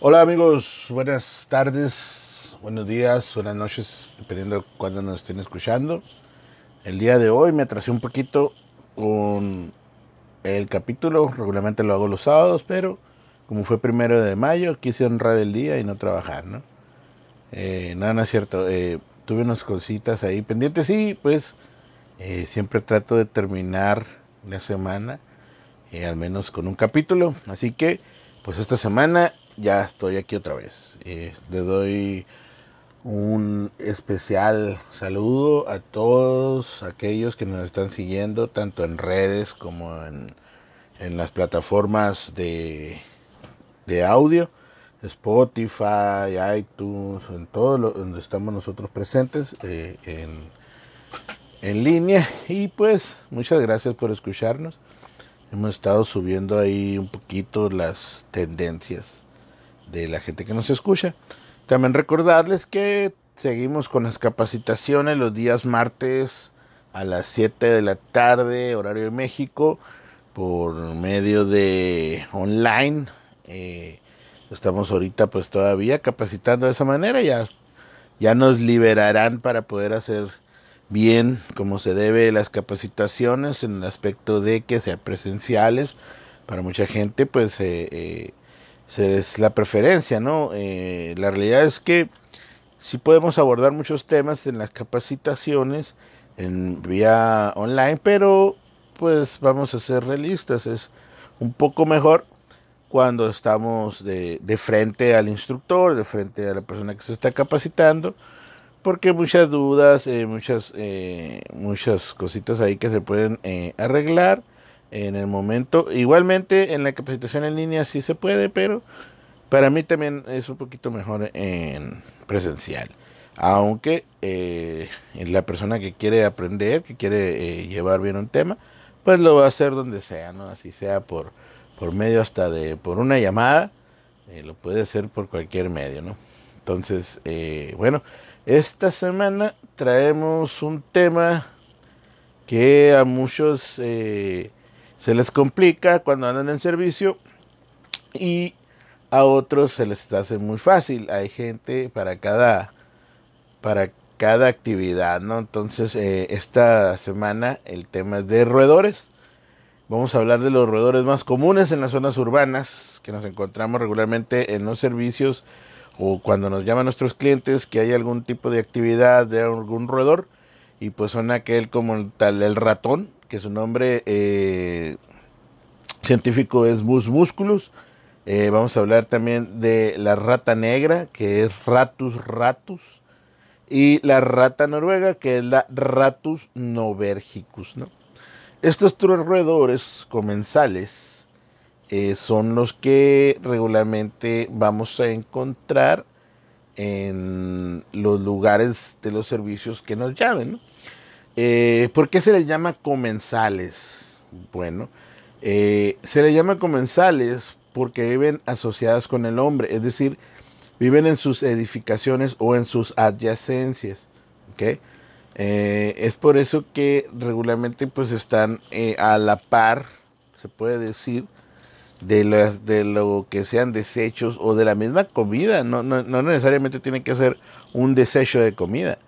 Hola amigos, buenas tardes, buenos días, buenas noches, dependiendo de cuándo nos estén escuchando. El día de hoy me atrasé un poquito con el capítulo, regularmente lo hago los sábados, pero como fue primero de mayo, quise honrar el día y no trabajar, ¿no? Eh, nada, no es cierto, eh, tuve unas cositas ahí pendientes y pues eh, siempre trato de terminar la semana, eh, al menos con un capítulo, así que pues esta semana ya estoy aquí otra vez. Eh, le doy un especial saludo a todos aquellos que nos están siguiendo, tanto en redes como en, en las plataformas de, de audio, Spotify, iTunes, en todo lo, donde estamos nosotros presentes eh, en, en línea. Y pues muchas gracias por escucharnos. Hemos estado subiendo ahí un poquito las tendencias de la gente que nos escucha. También recordarles que seguimos con las capacitaciones los días martes a las 7 de la tarde, horario de México, por medio de online. Eh, estamos ahorita pues todavía capacitando de esa manera, ya, ya nos liberarán para poder hacer bien como se debe las capacitaciones en el aspecto de que sean presenciales. Para mucha gente pues eh, eh, es la preferencia, ¿no? Eh, la realidad es que sí podemos abordar muchos temas en las capacitaciones en vía online, pero pues vamos a ser realistas, es un poco mejor cuando estamos de, de frente al instructor, de frente a la persona que se está capacitando, porque muchas dudas, eh, muchas, eh, muchas cositas ahí que se pueden eh, arreglar en el momento. Igualmente en la capacitación en línea sí se puede, pero para mí también es un poquito mejor en presencial. Aunque eh, la persona que quiere aprender, que quiere eh, llevar bien un tema, pues lo va a hacer donde sea, ¿no? Así sea por, por medio hasta de, por una llamada, eh, lo puede hacer por cualquier medio, ¿no? Entonces, bueno, esta semana traemos un tema que a muchos eh, se les complica cuando andan en servicio y a otros se les hace muy fácil. Hay gente para cada para cada actividad, ¿no? Entonces, eh, esta semana el tema es de roedores. Vamos a hablar de los roedores más comunes en las zonas urbanas que nos encontramos regularmente en los servicios o cuando nos llaman nuestros clientes que hay algún tipo de actividad de algún roedor y pues son aquel como tal el ratón que su nombre eh, científico es Mus musculus eh, vamos a hablar también de la rata negra que es Ratus ratus y la rata noruega que es la Ratus novergicus ¿no? estos tres roedores comensales eh, son los que regularmente vamos a encontrar en los lugares de los servicios que nos llamen. Eh, ¿Por qué se les llama comensales? Bueno, eh, se les llama comensales porque viven asociadas con el hombre, es decir, viven en sus edificaciones o en sus adyacencias. es por eso que regularmente pues están a la par, se puede decir, de, las, de lo que sean desechos o de la misma comida. No, no, no necesariamente tiene que ser un desecho de comida.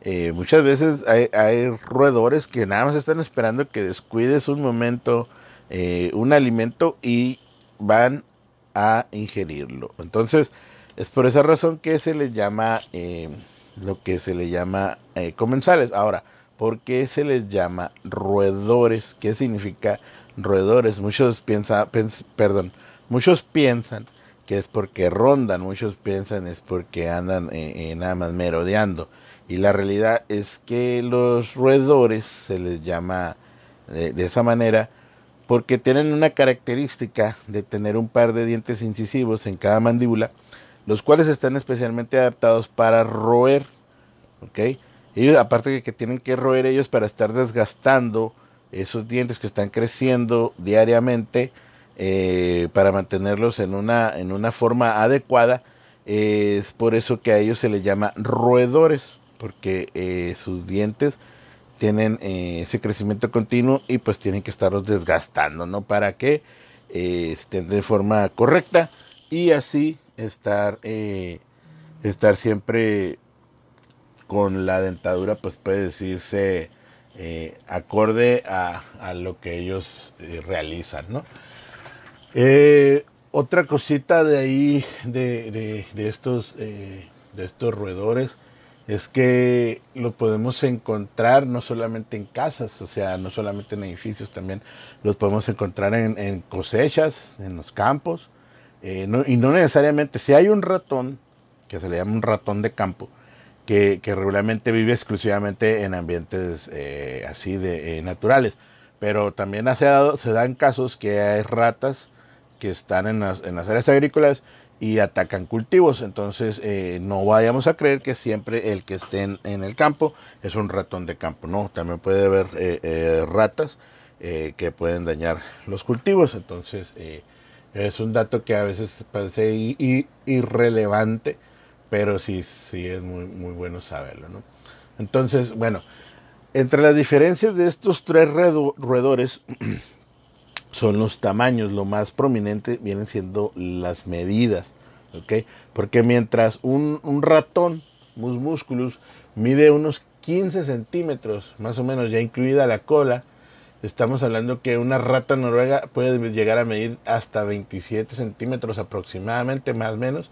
Eh, muchas veces hay, hay, roedores que nada más están esperando que descuides un momento eh, un alimento y van a ingerirlo. Entonces, es por esa razón que se les llama eh, lo que se le llama comensales. Ahora, ¿por qué se les llama roedores? ¿Qué significa? Muchos piensan, perdón, muchos piensan que es porque rondan, muchos piensan es porque andan eh, eh, nada más merodeando. Y la realidad es que los roedores se les llama de, de esa manera porque tienen una característica de tener un par de dientes incisivos en cada mandíbula, los cuales están especialmente adaptados para roer. Ellos, aparte de que tienen que roer ellos para estar desgastando esos dientes que están creciendo diariamente, eh, para mantenerlos en una, en una forma adecuada, es por eso que a ellos se les llama roedores, porque eh, sus dientes tienen eh, ese crecimiento continuo y pues tienen que estarlos desgastando, ¿no? Para que estén de forma correcta y así estar, estar siempre con la dentadura, pues puede decirse acorde a, lo que ellos realizan, ¿no? otra cosita de ahí, de, estos, de estos roedores, es que lo podemos encontrar no solamente en casas, o sea, no solamente en edificios, también los podemos encontrar en, cosechas, en los campos, eh, y no necesariamente, si hay un ratón, que se le llama un ratón de campo, que, regularmente vive exclusivamente en ambientes eh, así de eh, naturales, pero también se, se dan casos que hay ratas que están en las, en las áreas agrícolas y atacan cultivos. Entonces eh, no vayamos a creer que siempre el que esté en, el campo es un ratón de campo. No, también puede haber eh, eh, ratas que pueden dañar los cultivos. Entonces es un dato que a veces parece irrelevante, pero sí, sí es muy, muy bueno saberlo. ¿no? Entonces, bueno, entre las diferencias de estos tres roedores son los tamaños. Lo más prominente vienen siendo las medidas. Porque mientras un, un ratón, mus musculus, mide unos 15 centímetros, más o menos, ya incluida la cola, estamos hablando que una rata noruega puede llegar a medir hasta 27 centímetros aproximadamente, más o menos,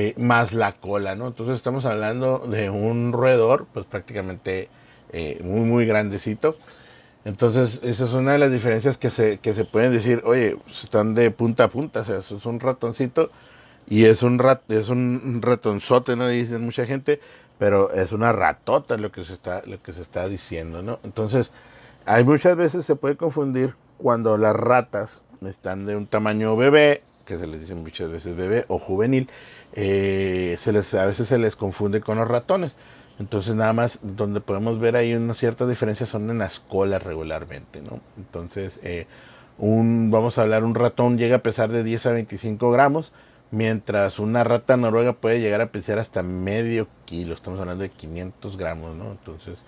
eh, más la cola, ¿no? Entonces estamos hablando de un roedor, pues prácticamente eh, muy, muy grandecito. Entonces, esa es una de las diferencias que se, que se pueden decir, oye, pues, están de punta a punta, o sea, es un ratoncito y es un rat, es un ratonzote, ¿no? Dicen mucha gente, pero es una ratota lo que se está, lo que se está diciendo, ¿no? Entonces, hay muchas veces se puede confundir cuando las ratas están de un tamaño bebé, que se les dice muchas veces bebé o juvenil, eh, se les, a veces se les confunde con los ratones. Entonces nada más donde podemos ver ahí una cierta diferencia son en las colas regularmente, ¿no? Entonces, eh, un, vamos a hablar, un ratón llega a pesar de 10 a 25 gramos, mientras una rata noruega puede llegar a pesar hasta medio kilo, estamos hablando de 500 gramos, ¿no? Entonces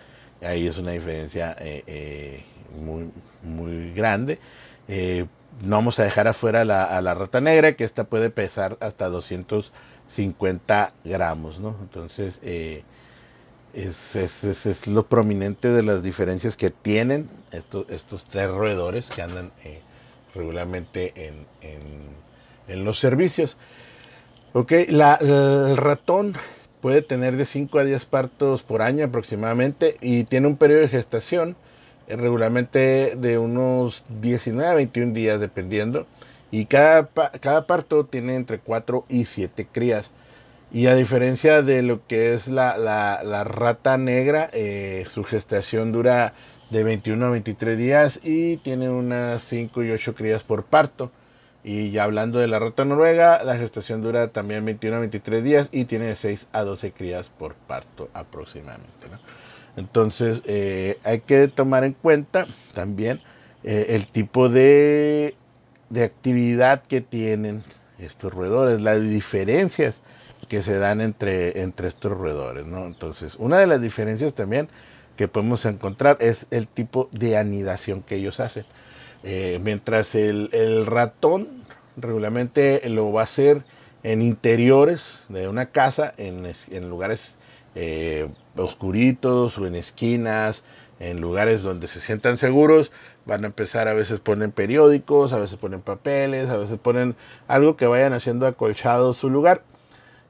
ahí es una diferencia eh, muy, muy grande. No vamos a dejar afuera la, a la rata negra, que esta puede pesar hasta 250 gramos, ¿no? Entonces, es, es, es, lo prominente de las diferencias que tienen estos, estos tres roedores que andan eh, regularmente en, en, los servicios. Ok, la, el ratón puede tener de 5 a 10 partos por año aproximadamente y tiene un periodo de gestación eh, regularmente de unos 19 a 21 días dependiendo y cada, cada parto tiene entre 4 y 7 crías. Y a diferencia de lo que es la, la, rata negra, eh, su gestación dura de 21 a 23 días y tiene unas 5 y 8 crías por parto. Y ya hablando de la rata noruega, la gestación dura también 21 a 23 días y tiene 6 a 12 crías por parto aproximadamente. Entonces eh, hay que tomar en cuenta también eh, el tipo de, de actividad que tienen estos roedores, las diferencias que se dan entre, entre estos roedores, ¿no? Entonces, una de las diferencias también que podemos encontrar es el tipo de anidación que ellos hacen. Eh, mientras el, ratón regularmente lo va a hacer en interiores de una casa, en, en lugares eh, oscuritos o en esquinas, en lugares donde se sientan seguros, van a empezar a veces ponen periódicos, a veces ponen papeles, a veces ponen algo que vayan haciendo acolchado su lugar.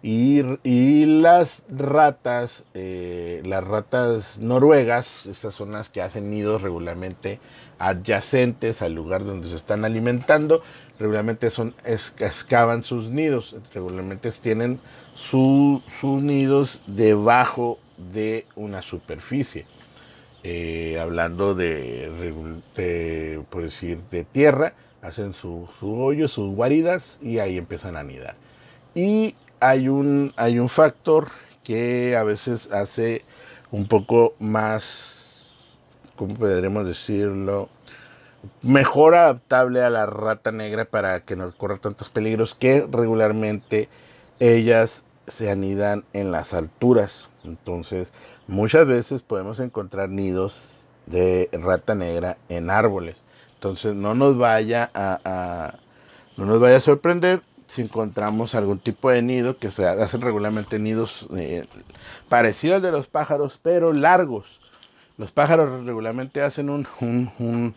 Y, y las ratas, eh, las ratas noruegas, estas son las que hacen nidos regularmente adyacentes al lugar donde se están alimentando, regularmente son excavan sus nidos, regularmente tienen sus nidos debajo de una superficie. Eh, hablando de, por decir, de tierra, hacen su, su hoyo, sus guaridas y ahí empiezan a anidar. Y hay un, hay un factor que a veces hace un poco más, ¿cómo podríamos decirlo? Mejor adaptable a la rata negra para que no corra tantos peligros que regularmente ellas se anidan en las alturas. Entonces, muchas veces podemos encontrar nidos de rata negra en árboles. Entonces, no nos vaya a, no nos vaya a sorprender si encontramos algún tipo de nido que se hacen regularmente nidos eh, parecidos al de los pájaros, pero largos. Los pájaros regularmente hacen un,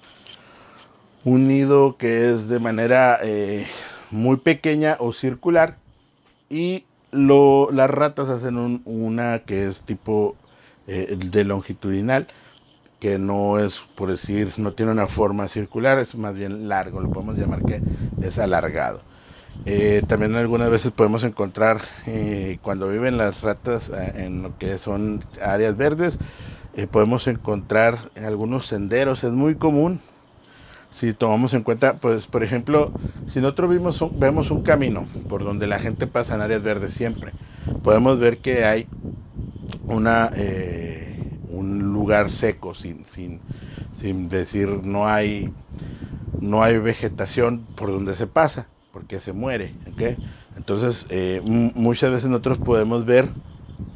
nido que es de manera eh, muy pequeña o circular y lo, las ratas hacen una que es tipo eh, de longitudinal, que no es, por decir, no tiene una forma circular, es más bien largo, lo podemos llamar que es alargado. Eh, también algunas veces podemos encontrar cuando viven las ratas en lo que son áreas verdes, podemos encontrar algunos senderos, es muy común si tomamos en cuenta, pues por ejemplo, si nosotros vimos vemos un camino por donde la gente pasa en áreas verdes siempre, podemos ver que hay una eh, un lugar seco sin, sin, sin decir no hay no hay vegetación por donde se pasa porque se muere entonces eh, muchas veces nosotros podemos ver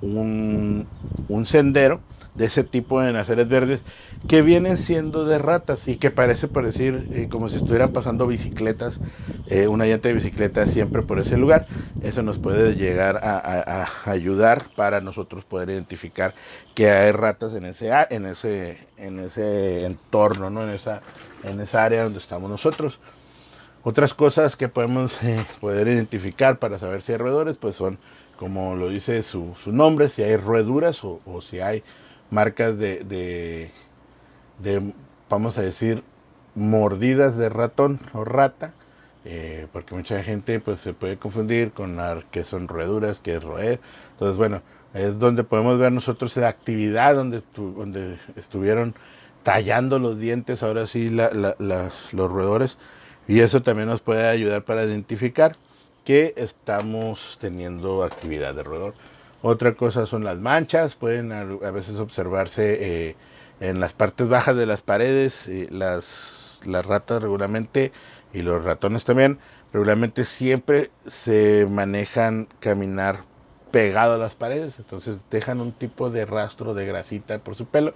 un, un sendero de ese tipo de naceres verdes que vienen siendo de ratas y que parece parecer eh, como si estuvieran pasando bicicletas, eh, una llanta de bicicleta siempre por ese lugar. Eso nos puede llegar a, ayudar para nosotros poder identificar que hay ratas en ese, en ese, en ese entorno, ¿no? en, esa, en esa área donde estamos nosotros. Otras cosas que podemos eh, poder identificar para saber si hay roedores, pues son, como lo dice su, su nombre, si hay roeduras o, o si hay marcas de, de, vamos a decir, mordidas de ratón o rata, eh, porque mucha gente pues se puede confundir con que son roeduras, que es roer. Entonces, bueno, es donde podemos ver nosotros la actividad donde, donde estuvieron tallando los dientes, ahora sí, los roedores, y eso también nos puede ayudar para identificar que estamos teniendo actividad de roedor. Otra cosa son las manchas, pueden a, veces observarse eh, en las partes bajas de las paredes, eh, las, las ratas regularmente y los ratones también, regularmente siempre se manejan caminar pegado a las paredes, entonces dejan un tipo de rastro de grasita por su pelo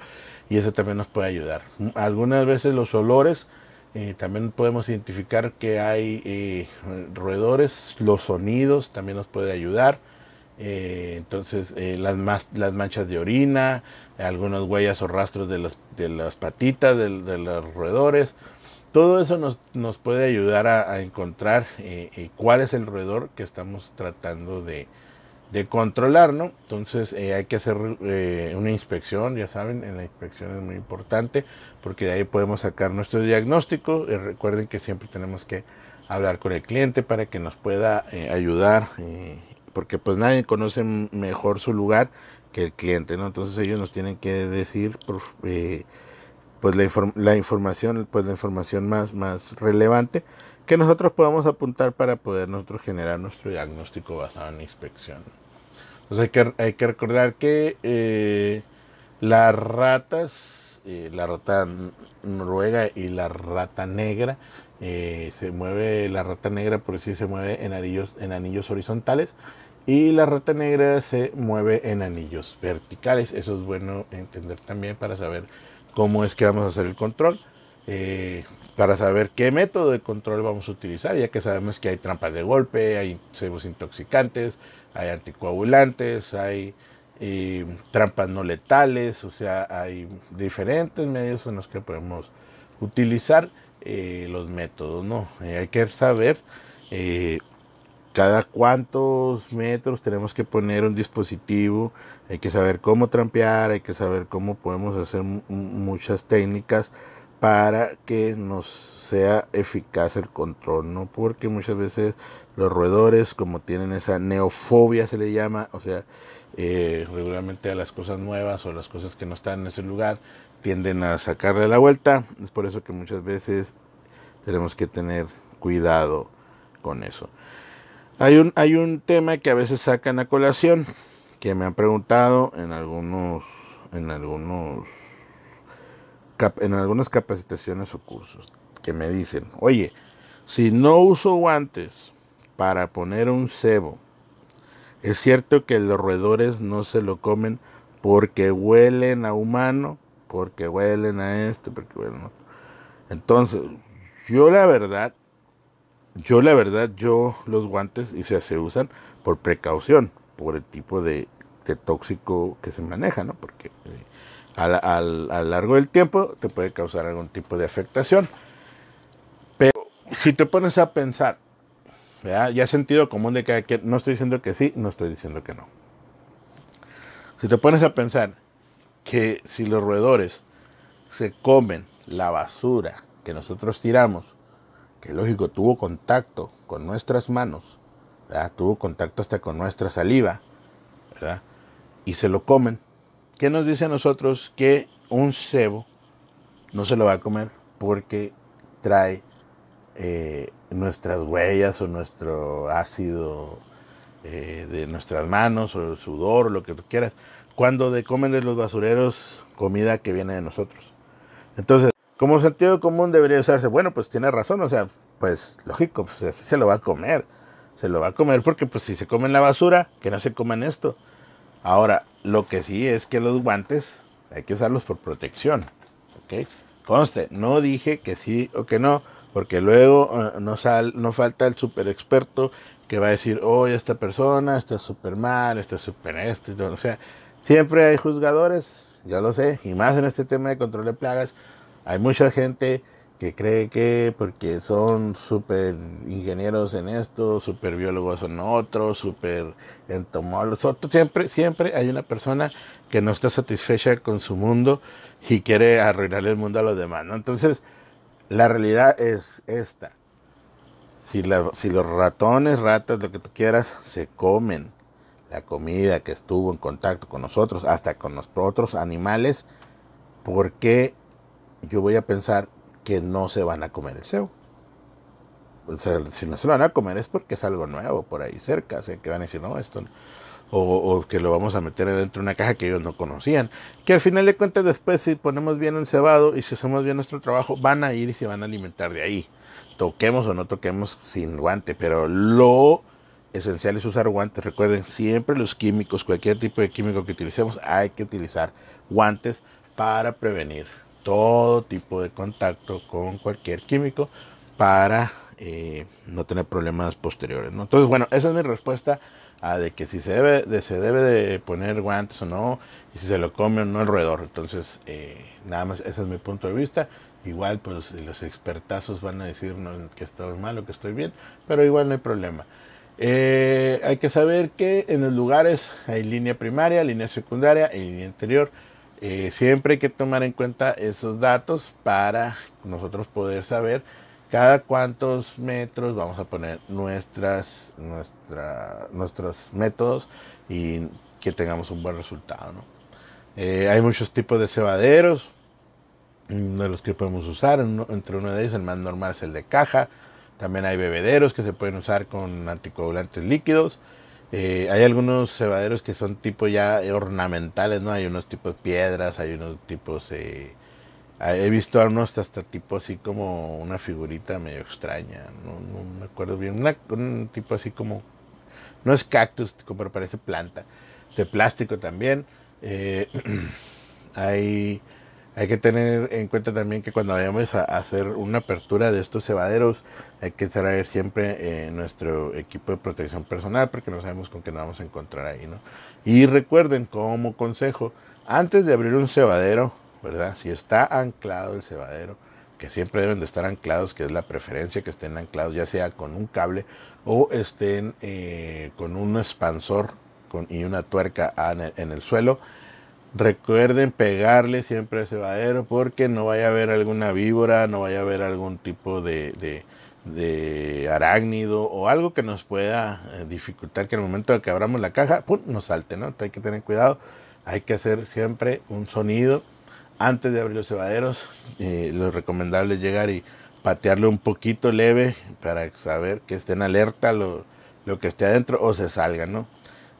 y eso también nos puede ayudar. Algunas veces los olores, eh, también podemos identificar que hay roedores, los sonidos también nos puede ayudar. Eh, entonces eh, las, las manchas de orina, algunas huellas o rastros de, los, de las patitas, de, los roedores. Todo eso nos, nos puede ayudar a, encontrar eh, cuál es el roedor que estamos tratando de, de controlar, ¿no? Entonces hay que hacer una inspección, ya saben, en la inspección es muy importante porque de ahí podemos sacar nuestro diagnóstico. recuerden que siempre tenemos que hablar con el cliente para que nos pueda ayudar porque pues nadie conoce mejor su lugar que el cliente, ¿no? Entonces ellos nos tienen que decir eh, pues la, la, información, pues la información más, más relevante que nosotros podamos apuntar para poder nosotros generar nuestro diagnóstico basado en inspección. Entonces hay que, hay que recordar que eh, las ratas, eh, la rata noruega y la rata negra, se mueve, la rata negra por sí se mueve en anillos, en anillos horizontales y la rata negra se mueve en anillos verticales. Eso es bueno entender también para saber cómo es que vamos a hacer el control. Eh, para saber qué método de control vamos a utilizar, ya que sabemos que hay trampas de golpe, hay cebos intoxicantes, hay anticoagulantes, hay eh, trampas no letales, o sea, hay diferentes medios en los que podemos utilizar eh, los métodos, ¿no? hay que saber cada cuántos metros tenemos que poner un dispositivo, hay que saber cómo trampear, hay que saber cómo podemos hacer muchas técnicas para que nos sea eficaz el control, ¿no? Porque muchas veces los roedores, como tienen esa neofobia, se le llama, o sea, eh, regularmente a las cosas nuevas o las cosas que no están en ese lugar, tienden a sacarle la vuelta. Es por eso que muchas veces tenemos que tener cuidado con eso. Hay un, hay un tema que a veces sacan a colación, que me han preguntado en algunos, en algunos, en algunas capacitaciones o cursos, que me dicen, oye, si no uso guantes para poner un cebo Es cierto que los roedores no se lo comen porque huelen a humano, porque huelen a esto, porque huelen a otro. Entonces, yo la verdad, yo la verdad, yo los guantes y se, se usan por precaución, por el tipo de, tóxico que se maneja, ¿no? Porque eh, a lo largo del tiempo te puede causar algún tipo de afectación. Pero si te pones a pensar, ya sentido común de cada quien, no estoy diciendo que sí, no estoy diciendo que no. Si te pones a pensar que si los roedores se comen la basura que nosotros tiramos, que lógico tuvo contacto con nuestras manos, tuvo contacto hasta con nuestra saliva, y se lo comen, ¿qué nos dice a nosotros que un cebo no se lo va a comer porque trae eh, nuestras huellas o nuestro ácido eh, de nuestras manos o el sudor lo que tú quieras, cuando comen de los basureros comida que viene de nosotros. Entonces, como sentido común debería usarse, bueno, pues tiene razón, o sea, pues lógico, pues así se lo va a comer, se lo va a comer porque pues si se comen la basura, que no se coman esto. Ahora, lo que sí es que los guantes hay que usarlos por protección, ¿ok? Conste, no dije que sí o que no, porque luego eh, no, sal, no falta el super experto que va a decir, oye, esta persona está súper mal, está súper esto, o sea, siempre hay juzgadores, ya lo sé, y más en este tema de control de plagas, hay mucha gente que cree que porque son súper ingenieros en esto, súper biólogos en otro, súper entomólogos, siempre, siempre hay una persona que no está satisfecha con su mundo y quiere arruinarle el mundo a los demás, ¿no? Entonces, la realidad es esta. Si, si los ratones, ratas, lo que tú quieras, se comen la comida que estuvo en contacto con nosotros, hasta con los otros animales, ¿por qué yo voy a pensar que no se van a comer el cebo? O sea, si no se lo van a comer es porque es algo nuevo por ahí cerca, o que van a decir, no, esto o, que lo vamos a meter dentro de una caja que ellos no conocían. Que al final de cuentas después si ponemos bien el cebado y si hacemos bien nuestro trabajo, van a ir y se van a alimentar de ahí. Toquemos o no toquemos sin guante, pero lo esencial es usar guantes. Recuerden, siempre los químicos, cualquier tipo de químico que utilicemos, hay que utilizar guantes para prevenir todo tipo de contacto con cualquier químico para eh, no tener problemas posteriores. Entonces, bueno, esa es mi respuesta a de que si se debe de, se debe de poner guantes o no, y si se lo come o no el roedor. Entonces, eh, nada más, ese es mi punto de vista. Igual, pues los expertazos van a decir que estoy mal o que estoy bien, pero igual no hay problema. Eh, hay que saber que en los lugares hay línea primaria, línea secundaria y línea interior. Eh, siempre hay que tomar en cuenta esos datos para nosotros poder saber cada cuántos metros vamos a poner nuestras, nuestra, nuestros métodos y que tengamos un buen resultado. Eh, hay muchos tipos de cebaderos de los que podemos usar. Entre uno de ellos, el más normal es el de caja. También hay bebederos que se pueden usar con anticoagulantes líquidos. Eh, hay algunos cebaderos que son tipo ya ornamentales, ¿no? Hay unos tipos piedras, hay unos tipos eh, he visto a unos hasta tipo así como una figurita medio extraña, no, me acuerdo bien, un tipo así como, no es cactus, pero parece planta, de plástico también. Eh, hay, hay que tener en cuenta también que cuando vayamos a hacer una apertura de estos cebaderos, hay que traer siempre eh, nuestro equipo de protección personal porque no sabemos con qué nos vamos a encontrar ahí, ¿no? Y recuerden, como consejo, antes de abrir un cebadero, ¿verdad? Si está anclado el cebadero, que siempre deben de estar anclados, que es la preferencia que estén anclados, ya sea con un cable o estén eh, con un expansor y una tuerca en el, suelo. Recuerden pegarle siempre al cebadero porque no vaya a haber alguna víbora, no vaya a haber algún tipo de, de, arácnido o algo que nos pueda eh, dificultar que el momento de que abramos la caja, ¡pum!, nos salte, ¿no? Hay que tener cuidado, hay que hacer siempre un sonido antes de abrir los cebaderos, eh, lo recomendable es llegar y patearle un poquito leve para saber que estén alerta lo, lo que esté adentro o se salga, ¿no?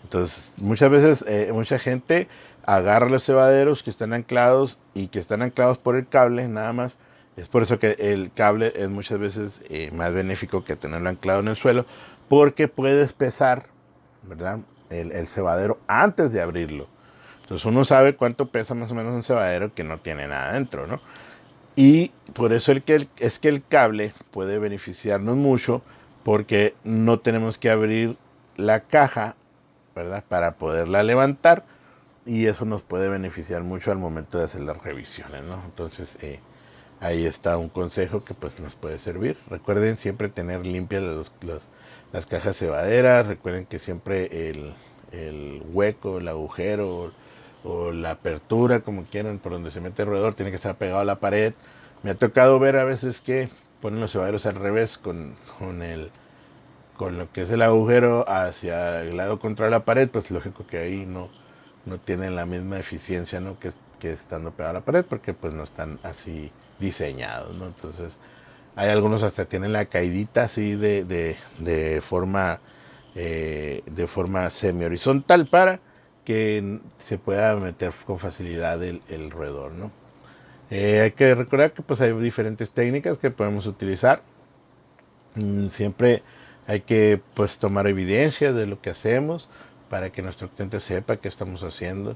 Entonces, muchas veces, eh, mucha gente agarra los cebaderos que están anclados y que están anclados por el cable, nada más. Es por eso que el cable es muchas veces eh, más benéfico que tenerlo anclado en el suelo, porque puedes pesar, ¿verdad? el, cebadero antes de abrirlo. Entonces uno sabe cuánto pesa más o menos un cebadero que no tiene nada dentro, ¿no? Y por eso el que es que el cable puede beneficiarnos mucho porque no tenemos que abrir la caja, ¿verdad? Para poderla levantar y eso nos puede beneficiar mucho al momento de hacer las revisiones, ¿no? Entonces, eh, ahí está un consejo que pues nos puede servir. Recuerden siempre tener limpias las cajas cebaderas, recuerden que siempre el, hueco, el agujero o, la apertura, como quieran, por donde se mete el roedor, tiene que estar pegado a la pared. Me ha tocado ver a veces que ponen los cebaderos al revés con, con el con lo que es el agujero hacia el lado contra la pared, pues lógico que ahí no, no tienen la misma eficiencia ¿no? que, que estando pegado a la pared, porque pues no están así diseñados, ¿no? Entonces, hay algunos hasta tienen la caidita así de, de, de forma eh, de forma semi horizontal para que se pueda meter con facilidad el, el roedor, ¿no? Eh, hay que recordar que pues hay diferentes técnicas que podemos utilizar. Mm, siempre hay que pues tomar evidencia de lo que hacemos para que nuestro cliente sepa qué estamos haciendo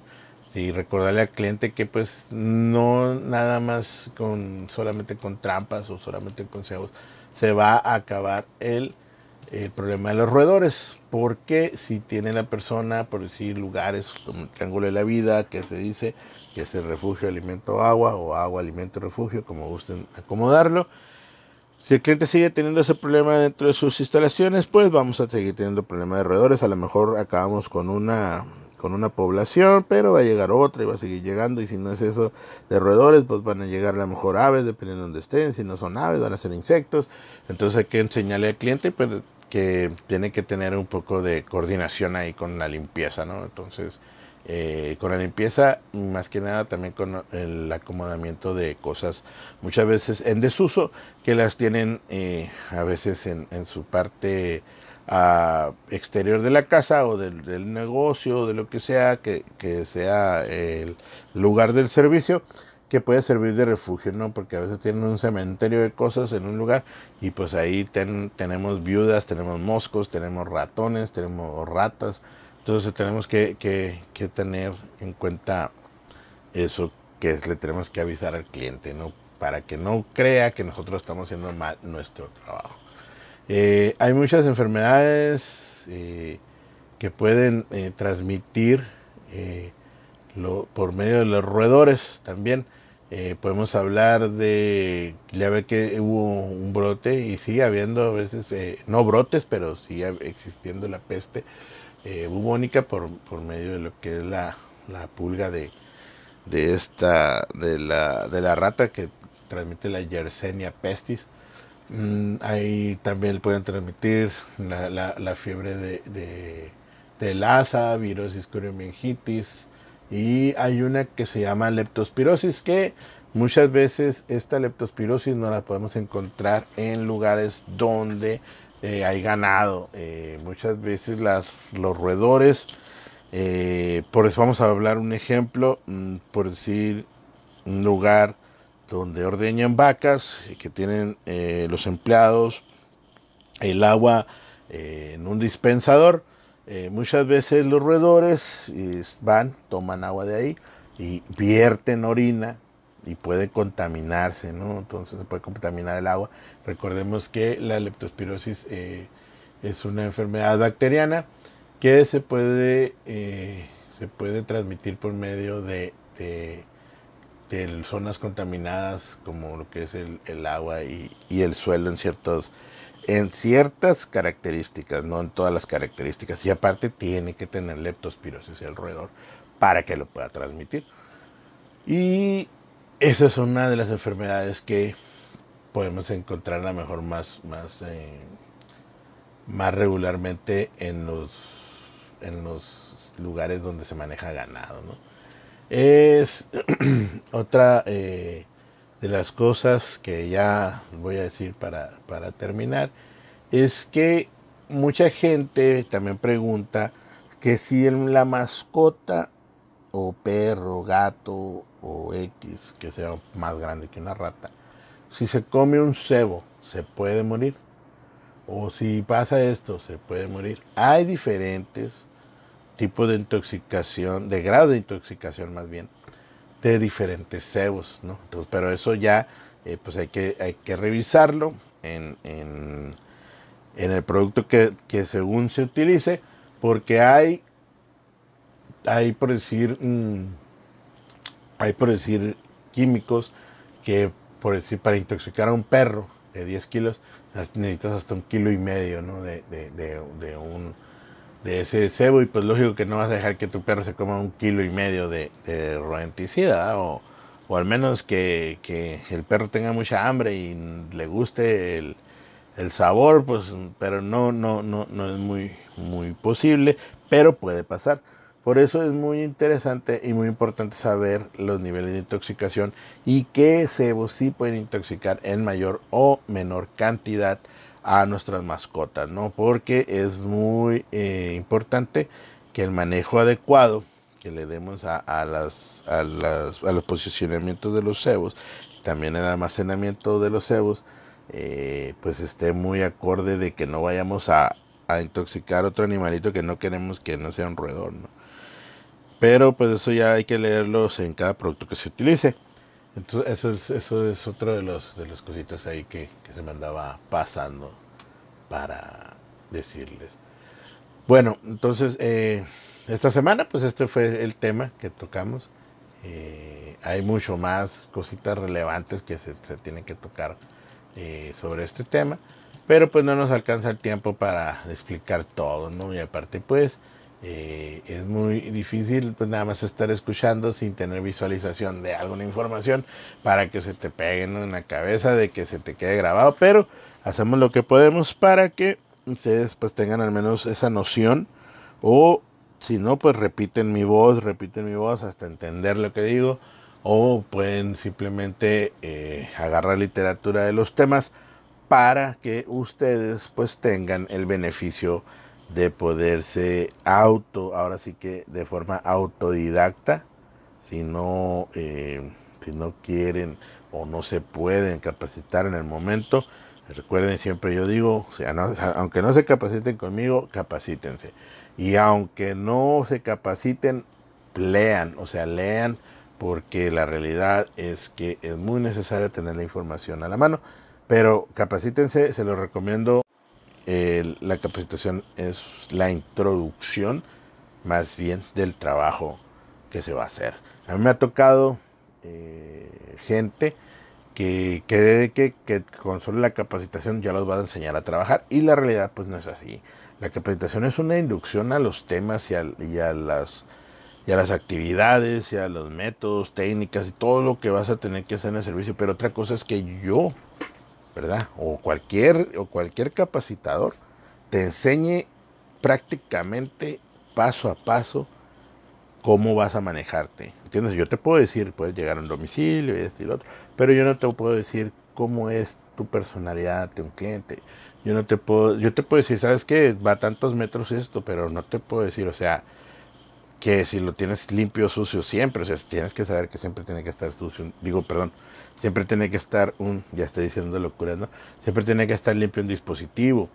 y recordarle al cliente que pues no nada más con solamente con trampas o solamente con consejos se va a acabar el, problema de los roedores. Porque si tiene la persona por decir lugares como el triángulo de la vida que se dice que es el refugio alimento agua o agua alimento refugio como gusten acomodarlo si el cliente sigue teniendo ese problema dentro de sus instalaciones pues vamos a seguir teniendo problema de roedores a lo mejor acabamos con una con una población, pero va a llegar otra y va a seguir llegando. Y si no es eso de roedores, pues van a llegar a lo mejor aves, dependiendo de donde estén. Si no son aves, van a ser insectos. Entonces hay que enseñarle al cliente pues, que tiene que tener un poco de coordinación ahí con la limpieza, ¿no? Entonces, eh, con la limpieza, más que nada también con el acomodamiento de cosas muchas veces en desuso, que las tienen eh, a veces en, su parte exterior de la casa o del, del negocio, de lo que sea, que, que, sea el lugar del servicio, que puede servir de refugio, ¿no? Porque a veces tienen un cementerio de cosas en un lugar y pues ahí tenemos viudas, tenemos moscos, tenemos ratones, tenemos ratas, entonces tenemos que, que, que tener en cuenta eso que le tenemos que avisar al cliente, ¿no? Para que no crea que nosotros estamos haciendo mal nuestro trabajo. Eh, hay muchas enfermedades eh, que pueden eh, transmitir por medio de los roedores también. podemos hablar de, ya ve que hubo un brote y sigue habiendo a veces, no brotes, pero sigue existiendo la peste bubónica por, por medio de lo que es la, la pulga de, de esta, de la, de la rata que transmite la Yersinia pestis. Mm, ahí también pueden transmitir la, la, fiebre de, de, de Lassa, virosis curiomengitis y hay una que se llama leptospirosis que muchas veces esta leptospirosis no la podemos encontrar en lugares donde eh, hay ganado. Eh, muchas veces las, los roedores, eh, por eso vamos a hablar un ejemplo, mm, por decir un lugar donde ordeñan vacas, que tienen eh, los empleados el agua eh, en un dispensador. Eh, muchas veces los roedores van, toman agua de ahí y vierten orina y puede contaminarse, ¿no? Entonces se puede contaminar el agua. Recordemos que la leptospirosis es una enfermedad bacteriana que se puede, se puede transmitir por medio de de zonas contaminadas como lo que es el, el agua y, y, el suelo en ciertos en ciertas características, no en todas las características, y aparte tiene que tener leptospirosis el roedor para que lo pueda transmitir. Y esa es una de las enfermedades que podemos encontrar a mejor más, más, eh, más regularmente en los, en los lugares donde se maneja ganado, ¿no? Es otra eh, de las cosas que ya voy a decir para, para terminar, es que mucha gente también pregunta que si la mascota o perro, gato o X, que sea más grande que una rata, si se come un cebo, se puede morir. O si pasa esto, se puede morir. Hay diferentes tipo de intoxicación, de grado de intoxicación más bien, de diferentes cebos, ¿no? pero eso ya, eh, pues hay que, hay que revisarlo en, en, el producto que, que, según se utilice, porque hay, hay por decir, mm, hay por decir químicos que, por decir, para intoxicar a un perro de 10 kilos, necesitas hasta un kilo y medio, de, de, de un de ese cebo y pues lógico que no vas a dejar que tu perro se coma un kilo y medio de, de o, o, al menos que, que, el perro tenga mucha hambre y le guste el, el sabor, pues pero no, no, no, no es muy, muy posible, pero puede pasar. Por eso es muy interesante y muy importante saber los niveles de intoxicación y qué cebos sí pueden intoxicar en mayor o menor cantidad a nuestras mascotas, ¿no? Porque es muy eh, importante que el manejo adecuado que le demos a, las, a, los posicionamientos de los cebos, también el almacenamiento de los cebos, eh, pues esté muy acorde de que no vayamos a, a, intoxicar otro animalito que no queremos que no sea un roedor, ¿no? Pero pues eso ya hay que leerlos en cada producto que se utilice. Entonces, eso es, eso es otro de los de las cositas ahí que, se me andaba pasando para decirles. Bueno, entonces, eh, esta semana, pues este fue el tema que tocamos. Eh, hay mucho más cositas relevantes que se, se tienen que tocar eh, sobre este tema, pero pues no nos alcanza el tiempo para explicar todo, ¿no? Y aparte, pues, eh, es muy difícil pues nada más estar escuchando sin tener visualización de alguna información para que se te peguen en la cabeza, de que se te quede grabado, pero hacemos lo que podemos para que ustedes pues tengan al menos esa noción o si no pues repiten mi voz, repiten mi voz hasta entender lo que digo o pueden simplemente eh, agarrar literatura de los temas para que ustedes pues tengan el beneficio de poderse auto, ahora sí que de forma autodidacta, si no, eh, si no quieren o no se pueden capacitar en el momento, recuerden siempre yo digo, o sea, aunque no se capaciten conmigo, capacítense. Y aunque no se capaciten, lean, o sea, lean porque la realidad es que es muy necesario tener la información a la mano. Pero capacítense, se lo recomiendo la capacitación es la introducción más bien del trabajo que se va a hacer. A mí me ha tocado eh, gente que cree que, con solo la capacitación ya los va a enseñar a trabajar y la realidad pues no es así. La capacitación es una inducción a los temas y a, las, y a las actividades y a los métodos, técnicas y todo lo que vas a tener que hacer en el servicio, pero otra cosa es que yo ¿verdad? O cualquier, o cualquier capacitador te enseñe prácticamente paso a paso cómo vas a manejarte. ¿Entiendes? Yo te puedo decir, puedes llegar a un domicilio y esto y lo otro, pero yo no te puedo decir cómo es tu personalidad de un cliente. Yo no te puedo, yo te puedo decir, ¿sabes qué? Va a tantos metros esto, pero no te puedo decir, o sea, que si lo tienes limpio, sucio siempre, o sea, tienes que saber que siempre tiene que estar sucio, digo, perdón, siempre tiene que estar un, ya estoy diciendo locuras, ¿no? Siempre tiene que estar limpio un dispositivo.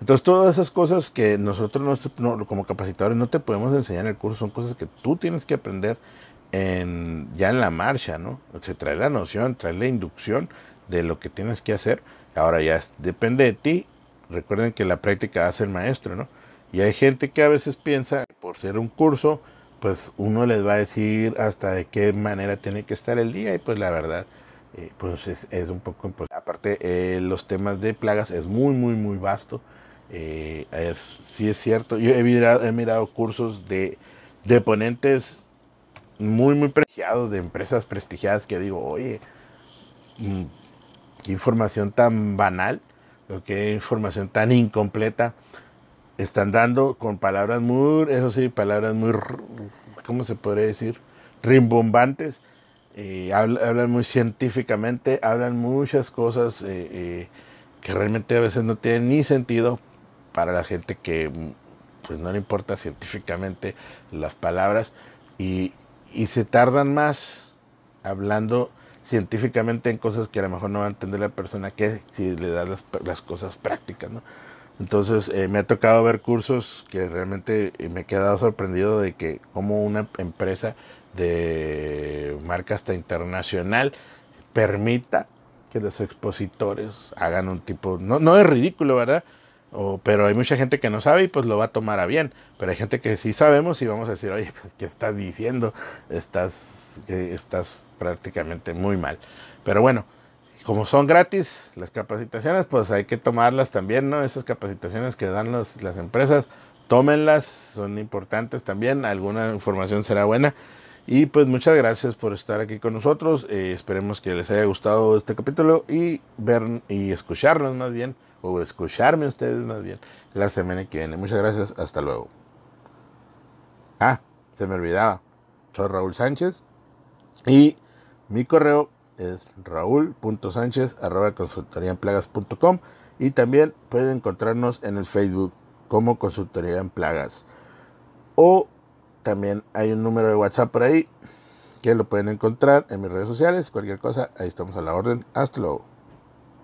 Entonces, todas esas cosas que nosotros como capacitadores no te podemos enseñar en el curso son cosas que tú tienes que aprender en, ya en la marcha, ¿no? Se trae la noción, trae la inducción de lo que tienes que hacer. Ahora ya depende de ti. Recuerden que la práctica hace el maestro, ¿no? Y hay gente que a veces piensa, por ser un curso, pues uno les va a decir hasta de qué manera tiene que estar el día y pues la verdad eh, pues es, un poco importante. Aparte, eh, los temas de plagas es muy, muy, muy vasto. Eh, es, sí es cierto. Yo he mirado, he mirado cursos de, de ponentes muy, muy prestigiados, de empresas prestigiadas que digo, oye, mm, qué información tan banal, qué información tan incompleta están dando con palabras muy, eso sí, palabras muy, ¿cómo se podría decir? Rimbombantes eh, hablan, muy científicamente, hablan muchas cosas eh, eh, que realmente a veces no tienen ni sentido para la gente que pues no le importa científicamente las palabras y, y se tardan más hablando científicamente en cosas que a lo mejor no va a entender la persona que si le das las, las cosas prácticas, ¿no? Entonces eh, me ha tocado ver cursos que realmente me he quedado sorprendido de que como una empresa de marca hasta internacional permita que los expositores hagan un tipo, no, no es ridículo, ¿verdad? Pero hay mucha gente que no sabe y pues lo va a tomar a bien. Pero hay gente que sí sabemos y vamos a decir, oye, pues, ¿qué estás diciendo? Estás, estás prácticamente muy mal. Pero bueno, como son gratis las capacitaciones, pues hay que tomarlas también, ¿no? Esas capacitaciones que dan los, las empresas, tómenlas, son importantes también, alguna información será buena. Y pues muchas gracias por estar aquí con nosotros. Eh, esperemos que les haya gustado este capítulo y ver y escucharnos más bien, o escucharme ustedes más bien la semana que viene. Muchas gracias, hasta luego. Ah, se me olvidaba. Soy Raúl Sánchez y mi correo es raúl.sánchez.com y también pueden encontrarnos en el Facebook como Consultoría en Plagas. O también hay un número de WhatsApp por ahí que lo pueden encontrar en mis redes sociales. Cualquier cosa, ahí estamos a la orden. Hasta luego.